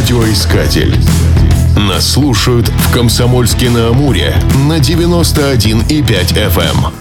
Радиоискатель. Нас слушают в Комсомольске на Амуре на 91,5 FM.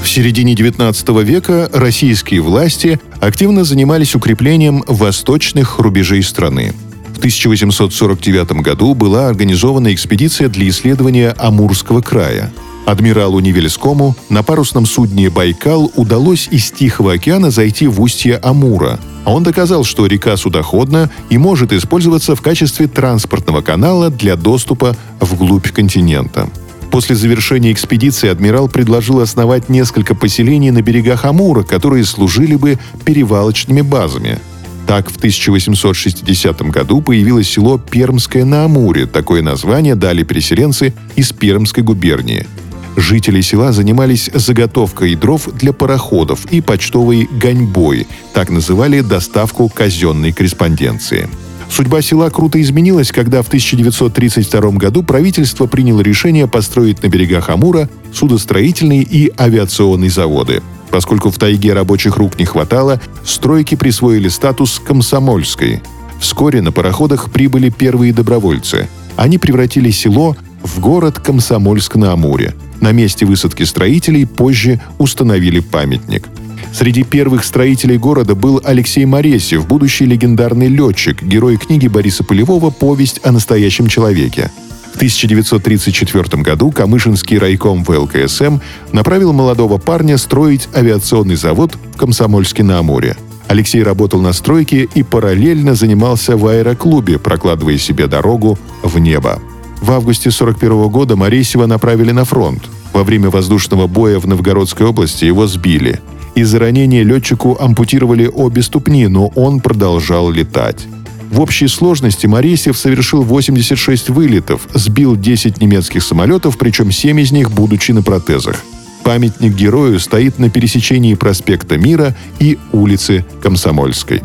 В середине XIX века российские власти активно занимались укреплением восточных рубежей страны. В 1849 году была организована экспедиция для исследования Амурского края. Адмиралу Невельскому на парусном судне «Байкал» удалось из Тихого океана зайти в устье Амура. Он доказал, что река судоходна и может использоваться в качестве транспортного канала для доступа вглубь континента. После завершения экспедиции адмирал предложил основать несколько поселений на берегах Амура, которые служили бы перевалочными базами. Так, в 1860 году появилось село Пермское на Амуре. Такое название дали переселенцы из Пермской губернии. Жители села занимались заготовкой дров для пароходов и почтовой гоньбой, так называли доставку казенной корреспонденции. Судьба села круто изменилась, когда в 1932 году правительство приняло решение построить на берегах Амура судостроительные и авиационные заводы. Поскольку в тайге рабочих рук не хватало, стройки присвоили статус комсомольской. Вскоре на пароходах прибыли первые добровольцы. Они превратили село в город Комсомольск-на-Амуре. На месте высадки строителей позже установили памятник. Среди первых строителей города был Алексей Моресев, будущий легендарный летчик, герой книги Бориса Полевого «Повесть о настоящем человеке». В 1934 году Камышинский райком ВЛКСМ направил молодого парня строить авиационный завод в Комсомольске-на-Амуре. Алексей работал на стройке и параллельно занимался в аэроклубе, прокладывая себе дорогу в небо. В августе 1941 года Моресева направили на фронт. Во время воздушного боя в Новгородской области его сбили. Из-за ранения летчику ампутировали обе ступни, но он продолжал летать. В общей сложности Моресев совершил 86 вылетов, сбил 10 немецких самолетов, причем 7 из них будучи на протезах. Памятник герою стоит на пересечении проспекта Мира и улицы Комсомольской.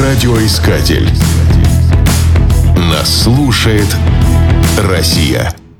Радиоискатель. Нас слушает Россия.